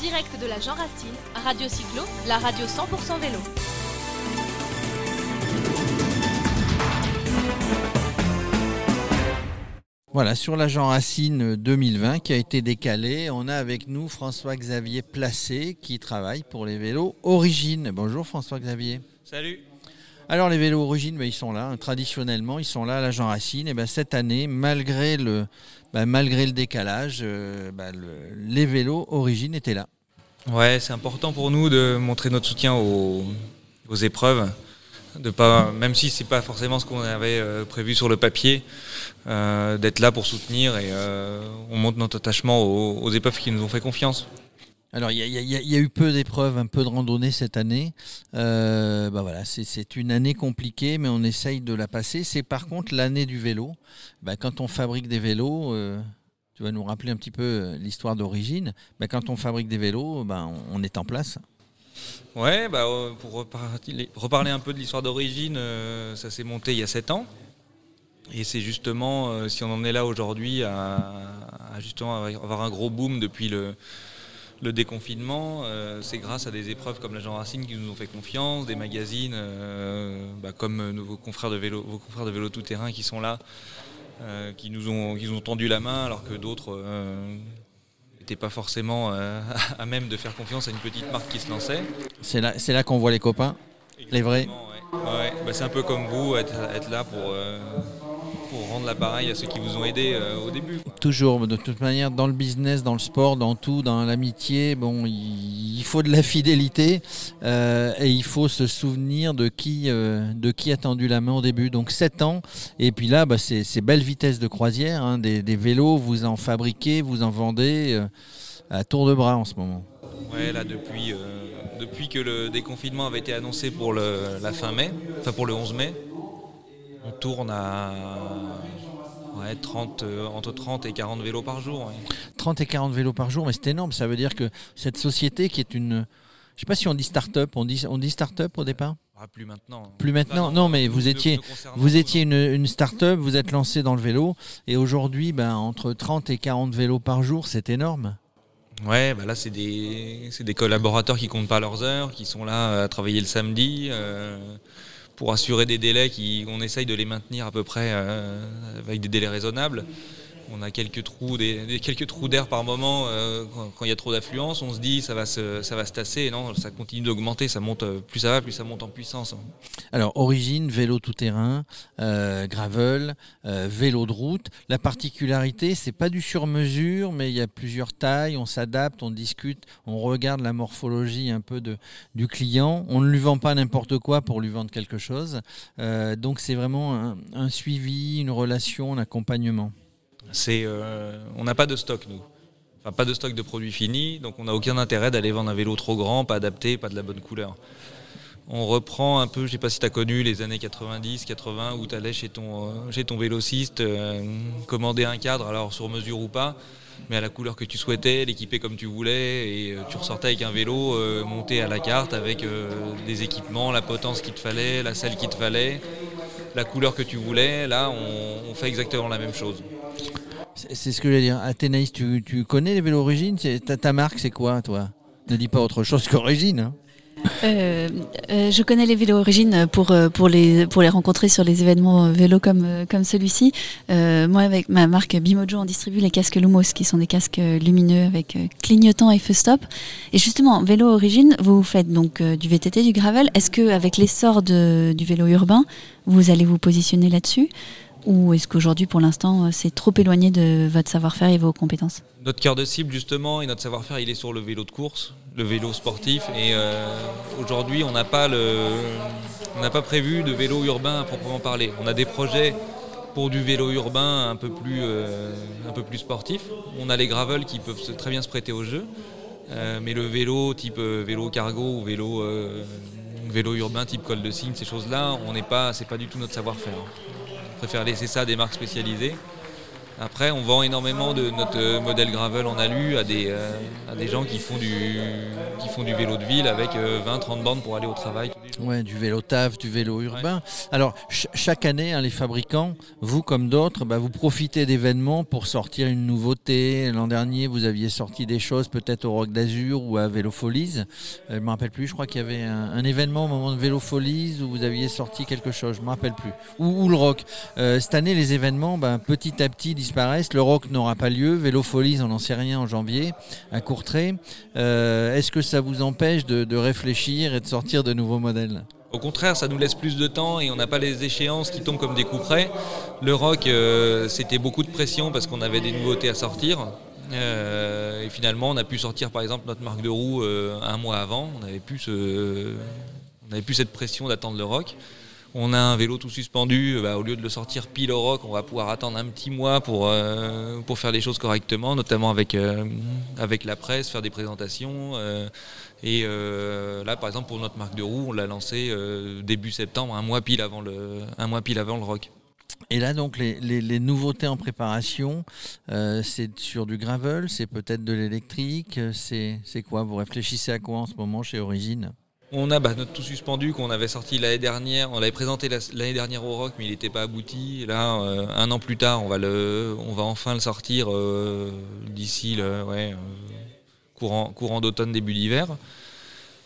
direct de la Jean Racine, Radio Cyclo, la radio 100% vélo. Voilà, sur la Jean Racine 2020 qui a été décalé, on a avec nous François-Xavier Placé qui travaille pour les vélos Origine. Bonjour François-Xavier. Salut. Alors les vélos Origine, ben, ils sont là, hein. traditionnellement, ils sont là à la Jean Racine. Et ben, cette année, malgré le, ben, décalage, euh, ben, le- les vélos Origine étaient là. Ouais, c'est important pour nous de montrer notre soutien aux, épreuves. Même si c'est pas forcément ce qu'on avait euh, prévu sur le papier, euh, d'être là pour soutenir et on montre notre attachement aux épreuves qui nous ont fait confiance. Alors il y, a- eu peu d'épreuves, un peu de randonnée cette année. Euh, ben, voilà, c'est- une année compliquée, mais on essaye de la passer. C'est par contre l'année du vélo. Ben, quand on fabrique des vélos, euh, tu vas nous rappeler un petit peu euh, l'histoire d'origine. Ben, quand on fabrique des vélos, ben, on, on est en place. Ouais, bah, pour reparler, un peu de l'histoire d'origine, ça s'est monté il y a 7 ans. Et c'est justement, si on en est là aujourd'hui, à, à justement avoir un gros boom depuis le, le déconfinement, euh, c'est grâce à des épreuves comme la Jean Racine qui nous ont fait confiance, des magazines euh, bah, comme nos vos confrères de vélo, vos confrères de vélo tout terrain qui sont là, euh, qui nous ont, qui nous ont tendu la main alors que d'autres n'étaient pas forcément à même de faire confiance à une petite marque qui se lançait. C'est là, là qu'on voit les copains. Les vrais. Ouais. Ouais, bah, c'est un peu comme vous, être, être là pour, pour rendre l'appareil à ceux qui vous ont aidé euh, au début. quoi. Toujours, de toute manière, dans le business, dans le sport, dans tout, dans l'amitié, bon, il faut de la fidélité euh, et il faut se souvenir de qui, euh, de qui a tendu la main au début. Donc 7 ans, et puis là, bah, c'est belle vitesse de croisière, hein, des, des vélos, vous en fabriquez, vous en vendez à tour de bras en ce moment. Ouais, là, depuis, depuis que le déconfinement avait été annoncé pour le, la fin mai, enfin pour le 11 mai, on tourne à ouais, 30, euh, entre 30 et 40 vélos par jour. ouais. 30 et 40 vélos par jour, mais c'est énorme. Ça veut dire que cette société qui est une... Je sais pas si on dit start-up, on dit, on dit start-up au départ? Ah, plus maintenant. Plus maintenant, non, mais vous étiez- Vous une, une start-up, vous êtes lancé dans le vélo, et aujourd'hui, ben, entre 30 et 40 vélos par jour, c'est énorme. Ouais, bah là, c'est des, collaborateurs qui comptent pas leurs heures, qui sont là à travailler le samedi euh, pour assurer des délais qui, on essaye de les maintenir à peu près euh, avec des délais raisonnables. On a quelques trous, d'air par moment euh, quand, il y a trop d'affluence. On se dit ça va se, ça va se tasser. Non, ça continue d'augmenter. Ça monte, euh, plus ça va, plus ça monte en puissance. Alors, origine, vélo tout-terrain, euh, gravel, vélo de route. La particularité, c'est pas du sur-mesure, mais il y a plusieurs tailles, on s'adapte, on discute, on regarde la morphologie un peu du client. On ne lui vend pas n'importe quoi pour lui vendre quelque chose. Donc, c'est vraiment un suivi, une relation, un accompagnement. C'est, euh, on n'a pas de stock nous. Enfin, pas de stock de produits finis, donc on n'a aucun intérêt d'aller vendre un vélo trop grand, pas adapté, pas de la bonne couleur. On reprend un peu, je sais pas si tu as connu les années 90, 80, où tu allais chez ton, euh, chez ton vélociste, euh, commander un cadre, alors sur mesure ou pas, mais à la couleur que tu souhaitais, l'équiper comme tu voulais, et euh, tu ressortais avec un vélo monté à la carte avec des équipements, la potence qu'il te fallait, la selle qu'il te fallait, la couleur que tu voulais. Là, on, fait exactement la même chose. C'est ce que j'allais dire. Athénaïs, tu, tu connais les vélos Origine ta marque, c'est quoi, toi? Ne dis pas autre chose qu'Origine. hein. Euh, euh, je connais les vélos Origine pour, euh, pour, les, pour les rencontrer sur les événements vélo comme, comme celui-ci. Euh, moi, avec ma marque Bimojo, on distribue les casques Lumos, qui sont des casques lumineux avec clignotant et feu stop. Et justement, vélo Origine, vous faites donc du VTT, du gravel. Est-ce qu'avec l'essor du vélo urbain, vous allez vous positionner là-dessus? Ou est-ce qu'aujourd'hui, pour l'instant, euh, c'est trop éloigné de votre savoir-faire et vos compétences Notre cœur de cible, justement, et notre savoir-faire, il est sur le vélo de course, le vélo sportif. Et euh, aujourd'hui, on n'a pas, pas prévu de vélo urbain à proprement parler. On a des projets pour du vélo urbain un peu plus, euh, un peu plus sportif. On a les gravels qui peuvent très bien se prêter au jeu. Mais le vélo type vélo cargo ou vélo, vélo urbain type col de cygne, ces choses-là, on n'est pas, pas du tout notre savoir-faire. Préfère laisser ça à des marques spécialisées. Après, on vend énormément de notre euh, modèle gravel en alu à des, euh, à des gens qui font, du, qui font du vélo de ville avec 20-30 euh, bandes pour aller au travail. Ouais, du vélo taf, du vélo urbain. Alors, chaque année, hein, les fabricants, vous comme d'autres, bah, vous profitez d'événements pour sortir une nouveauté. L'an dernier, vous aviez sorti des choses peut-être au Rock d'Azur ou à Vélo Folies. je ne me rappelle plus, je crois qu'il y avait un, événement au moment de Vélo Folies où vous aviez sorti quelque chose, je ne me rappelle plus. Ou, le rock. cette année, les événements, bah, petit à petit, Le rock n'aura pas lieu. Vélo Folies, on n'en sait rien en janvier, à Courtrai. Euh, est-ce que ça vous empêche de, réfléchir et de sortir de nouveaux modèles? Au contraire, ça nous laisse plus de temps et on n'a pas les échéances qui tombent comme des coups près. Le rock, euh, c'était beaucoup de pression parce qu'on avait des nouveautés à sortir. Euh, et finalement, on a pu sortir par exemple notre marque de roue un mois avant. On n'avait plus, plus cette pression d'attendre le rock on a un vélo tout suspendu, bah, au lieu de le sortir pile au rock, on va pouvoir attendre un petit mois pour, euh, faire les choses correctement, notamment avec, euh, avec la presse, faire des présentations. Euh, et là, par exemple, pour notre marque de roue, on l'a lancé début septembre, un mois pile avant le, un mois pile avant le rock. Et là, donc, les, nouveautés en préparation, c'est sur du gravel, c'est peut-être de l'électrique, c'est quoi? Vous réfléchissez à quoi en ce moment chez Origine? On a bah, notre tout suspendu qu'on avait sorti l'année dernière. On l'avait présenté l'année dernière au Rock, mais il n'était pas abouti. Là, euh, un an plus tard, on va, enfin le sortir euh, d'ici le euh, courant, d'automne, début d'hiver.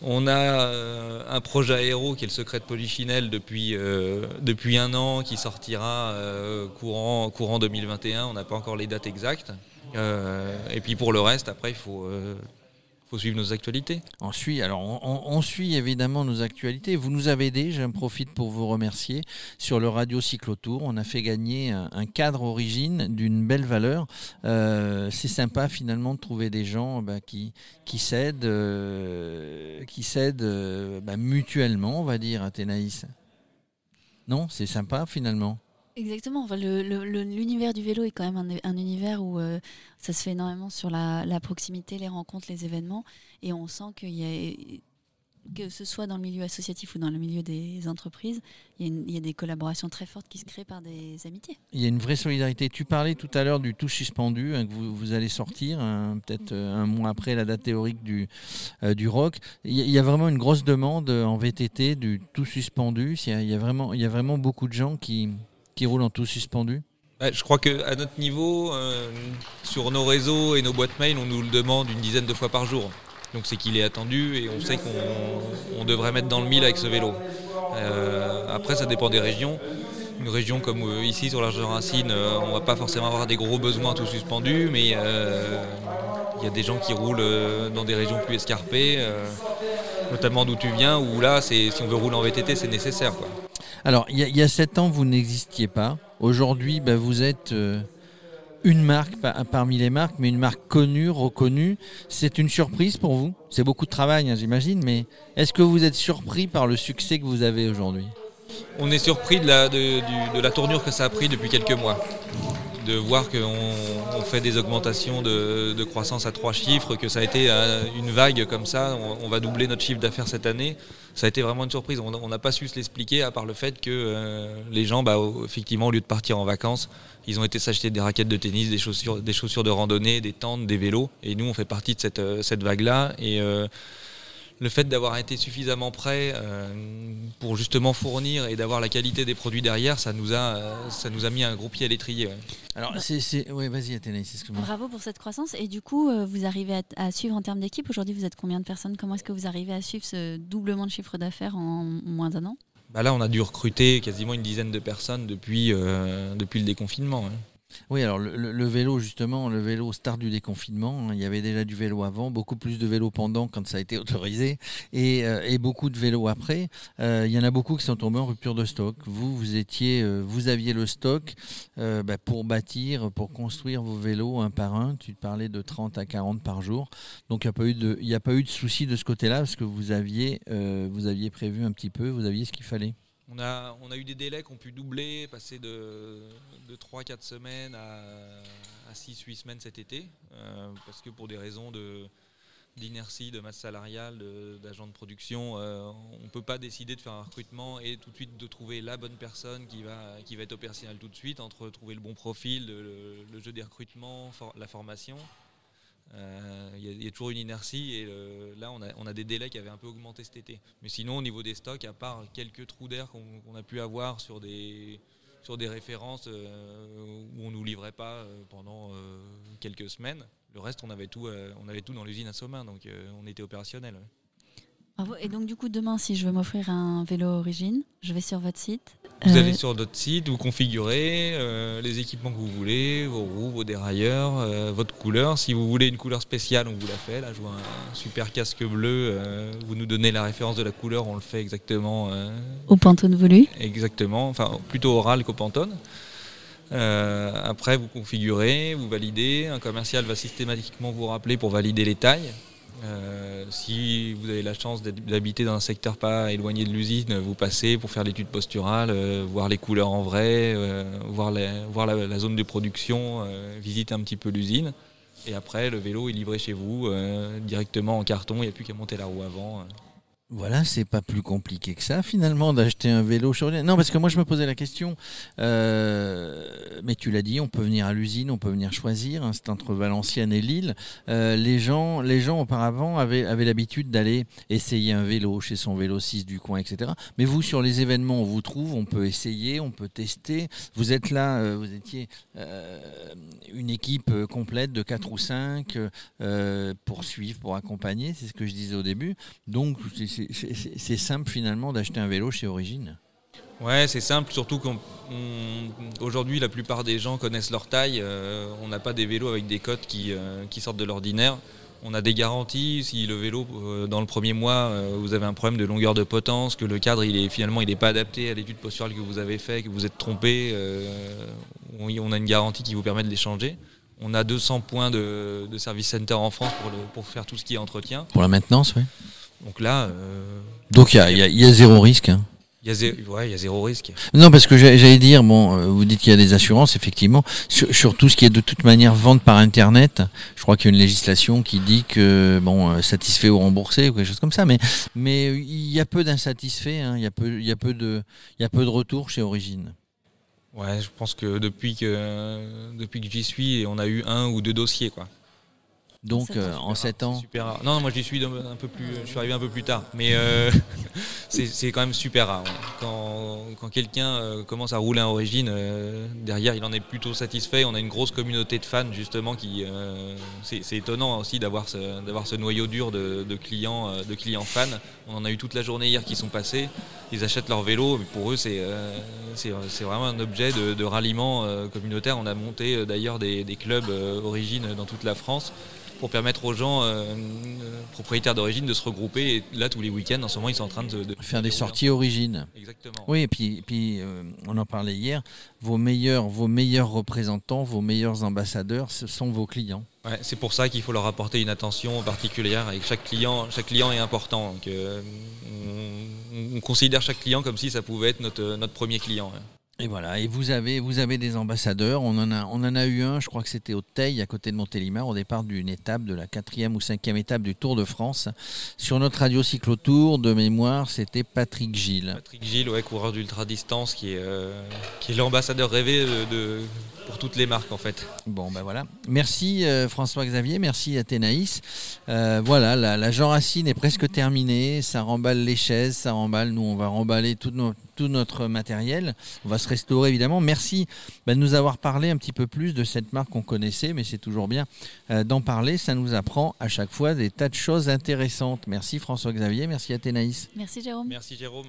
On a un projet aéro qui est le secret de Polichinelle depuis, depuis un an qui sortira courant, courant 2021. On n'a pas encore les dates exactes. et puis pour le reste, après, il faut faut suivre nos actualités. On suit, alors on, suit évidemment nos actualités. Vous nous avez aidé, j'en profite pour vous remercier. Sur le Radio Cyclotour, on a fait gagner un, cadre origine d'une belle valeur. Euh, c'est sympa finalement de trouver des gens bah, qui, qui s'aident, euh, euh, bah, mutuellement, on va dire, à Thénaïs. Non, c'est sympa finalement. Exactement. L'univers du vélo est quand même un, univers où euh, ça se fait énormément sur la, proximité, les rencontres, les événements. Et on sent qu'il y a, que ce soit dans le milieu associatif ou dans le milieu des entreprises, il y, a des collaborations très fortes qui se créent par des amitiés. Il y a une vraie solidarité. Tu parlais tout à l'heure du tout suspendu hein, que vous, allez sortir, hein, peut-être euh, un mois après la date théorique du, euh, du rock. Il y, a vraiment une grosse demande en VTT du tout suspendu. Il y a, vraiment, il y a vraiment beaucoup de gens qui, qui roulent en tout suspendu Je crois qu'à notre niveau, euh, sur nos réseaux et nos boîtes mail, on nous le demande une dizaine de fois par jour. Donc c'est qu'il est attendu et on sait qu'on devrait mettre dans le mille avec ce vélo. Euh, après, ça dépend des régions. Une région comme euh, ici sur l'Arche de Racine, on va pas forcément avoir des gros besoins tout suspendus, mais il y a des gens qui roulent dans des régions plus escarpées, notamment d'où tu viens, où là, si on veut rouler en VTT, c'est nécessaire. Alors, il y, a sept ans, vous n'existiez pas. Aujourd'hui, bah, vous êtes euh, une marque parmi les marques, mais une marque connue, reconnue. C'est une surprise pour vous? C'est beaucoup de travail, hein, j'imagine, mais est-ce que vous êtes surpris par le succès que vous avez aujourd'hui? On est surpris de la, de la tournure que ça a pris depuis quelques mois de voir qu'on fait des augmentations de, croissance à trois chiffres, que ça a été euh, une vague comme ça, on, va doubler notre chiffre d'affaires cette année. Ça a été vraiment une surprise. On n'a pas su se l'expliquer à part le fait que euh, les gens, bah, effectivement, au lieu de partir en vacances, ils ont été s'acheter des raquettes de tennis, des chaussures, des chaussures de randonnée, des tentes, des vélos. Et nous, on fait partie de cette, euh, vague-là. Et le fait d'avoir été suffisamment prêt euh, pour justement fournir et d'avoir la qualité des produits derrière, ça nous a, euh, ça nous a mis un gros pied à l'étrier. Alors, c'est, ouais, vas-y, Athénaïs, Bravo pour cette croissance. Et du coup, euh, vous arrivez à, suivre en termes d'équipe. Aujourd'hui, vous êtes combien de personnes? Comment est-ce que vous arrivez à suivre ce doublement de chiffre d'affaires en moins d'un an? Bah Là, on a dû recruter quasiment une dizaine de personnes depuis, depuis le déconfinement. Hein. Oui, alors le, vélo, justement, le vélo star du déconfinement, hein, il y avait déjà du vélo avant, beaucoup plus de vélos pendant quand ça a été autorisé, et, euh, beaucoup de vélos après. Euh, il y en a beaucoup qui sont tombés en rupture de stock. Vous, vous étiez, euh, vous aviez le stock bah, pour bâtir, pour construire vos vélos un par un. Tu parlais de 30 à 40 par jour. Donc il n'y a pas eu de, souci de ce côté-là parce que vous aviez prévu un petit peu, vous aviez ce qu'il fallait. On a, eu des délais qui ont pu doubler, passer de, de 3-4 semaines à, à 6-8 semaines cet été, euh, parce que pour des raisons d'inertie, de masse salariale, d'agents de, production. on ne peut pas décider de faire un recrutement et tout de suite de trouver la bonne personne qui va, qui va être tout de suite, entre trouver le bon profil, le, jeu des recrutements, la formation. Il y, a toujours une inertie et là on a, on a, des délais qui avaient un peu augmenté cet été. Mais sinon au niveau des stocks, à part quelques trous d'air qu'on a pu avoir sur des, sur des références euh, où on nous livrait pas euh, pendant euh, quelques semaines. Le reste, on avait tout, on avait tout dans l'usine à Somain, donc on était opérationnel. Et donc du coup demain si je veux m'offrir un vélo origine, je vais sur votre site. Vous allez sur notre site, vous configurez les équipements que vous voulez, vos roues, vos dérailleurs, votre couleur. Si vous voulez une couleur spéciale, on vous la fait. Là je vois un super casque bleu, vous nous donnez la référence de la couleur, on le fait exactement. Au Pantone voulu Exactement, enfin plutôt oral qu'au Pantone. après vous configurez, vous validez, un commercial va systématiquement vous rappeler pour valider les tailles. Euh, si vous avez la chance d'habiter dans un secteur pas éloigné de l'usine, vous passez pour faire l'étude posturale, euh, voir les couleurs en vrai, euh, voir, voir la, zone de production, visiter un petit peu l'usine. Et après, le vélo est livré chez vous directement en carton, il n'y a plus qu'à monter la roue avant. Voilà, c'est pas plus compliqué que ça finalement d'acheter un vélo sur Non, parce que moi je me posais la question, euh, mais tu l'as dit, on peut venir à l'usine, on peut venir choisir, hein, c'est entre Valenciennes et Lille. Euh, les, gens, les gens auparavant avaient, avaient l'habitude d'aller essayer un vélo chez son vélo 6 du coin, etc. Mais vous, sur les événements, on vous trouve, on peut essayer, on peut tester. Vous êtes là, euh, vous étiez une équipe complète de 4 ou 5 pour suivre, pour accompagner, c'est ce que je disais au début. Donc, c'est c'est simple finalement d'acheter un vélo chez Origine. Ouais, c'est simple, surtout qu'aujourd'hui la plupart des gens connaissent leur taille. Euh, on n'a pas des vélos avec des cotes euh, qui, sortent de l'ordinaire. On a des garanties. Si le vélo, euh, dans le premier mois, vous avez un problème de longueur de potence, que le cadre il est finalement il n'est pas adapté à l'étude posturale que vous avez fait, que vous êtes trompé, on a une garantie qui vous permet de les changer. On a 200 points de, service center en France pour, pour faire tout ce qui est entretien. Pour la maintenance, oui. Donc là. Euh, Donc il y, a, zéro risque. Hein. Il y, a zéro, ouais, y a zéro risque. Non, parce que j'allais dire, bon, euh, vous dites qu'il y a des assurances, effectivement, sur, tout ce qui est de toute manière vente par Internet. Je crois qu'il y a une législation qui dit que, bon, euh, satisfait ou remboursé ou quelque chose comme ça, mais mais il y a peu d'insatisfaits, hein, il y a peu, il y a peu de, il y a peu de retours chez Origine. Ouais, je pense que depuis que depuis que j'y suis, on a eu un ou deux dossiers, quoi. Donc en 7 ans. Super rare. Non, moi j'y suis un peu plus. Je suis arrivé un peu plus tard, mais euh, c'est quand même super rare. Quand, quand quelqu'un euh, commence à rouler à origine, euh, derrière il en est plutôt satisfait. On a une grosse communauté de fans justement qui. c'est étonnant aussi d'avoir ce, ce noyau dur de, clients, de clients fans. On en a eu toute la journée hier qui sont passés. Ils achètent leur vélo, mais pour eux c'est c'est vraiment un objet de, ralliement communautaire. On a monté d'ailleurs des, des, clubs origine dans toute la France pour permettre aux gens euh, euh, propriétaires d'origine de se regrouper. Et là, tous les week-ends, en ce moment, ils sont en train de, faire des sorties origine. Exactement. Oui, et puis, puis euh, on en parlait hier. Vos meilleurs, vos meilleurs représentants, vos meilleurs ambassadeurs, ce sont vos clients. Ouais, c'est pour ça qu'il faut leur apporter une attention particulière et chaque client, chaque client est important. Donc, on, considère chaque client comme si ça pouvait être notre, notre premier client. Et voilà, et vous avez, vous avez des ambassadeurs. On en, a, eu un, je crois que c'était au Teil, à côté de Montélimar, au départ d'une étape, de la quatrième ou cinquième étape du Tour de France. Sur notre radio cyclotour, de mémoire, c'était Patrick Gilles. Patrick Gilles, ouais, coureur d'ultra-distance, qui euh, qui est l'ambassadeur rêvé de, pour toutes les marques, en fait. Bon, ben voilà. Merci euh, François-Xavier, merci Athénaïs. Euh, voilà, la, la Jean Racine est presque terminée. Ça remballe les chaises, ça remballe. Nous, on va remballer tout, tout notre matériel. On va se restaurer évidemment. Merci bah, de nous avoir parlé un petit peu plus de cette marque qu'on connaissait, mais c'est toujours bien euh, d'en parler. Ça nous apprend à chaque fois des tas de choses intéressantes. Merci François-Xavier, merci Athénaïs. Merci Jérôme. Merci Jérôme.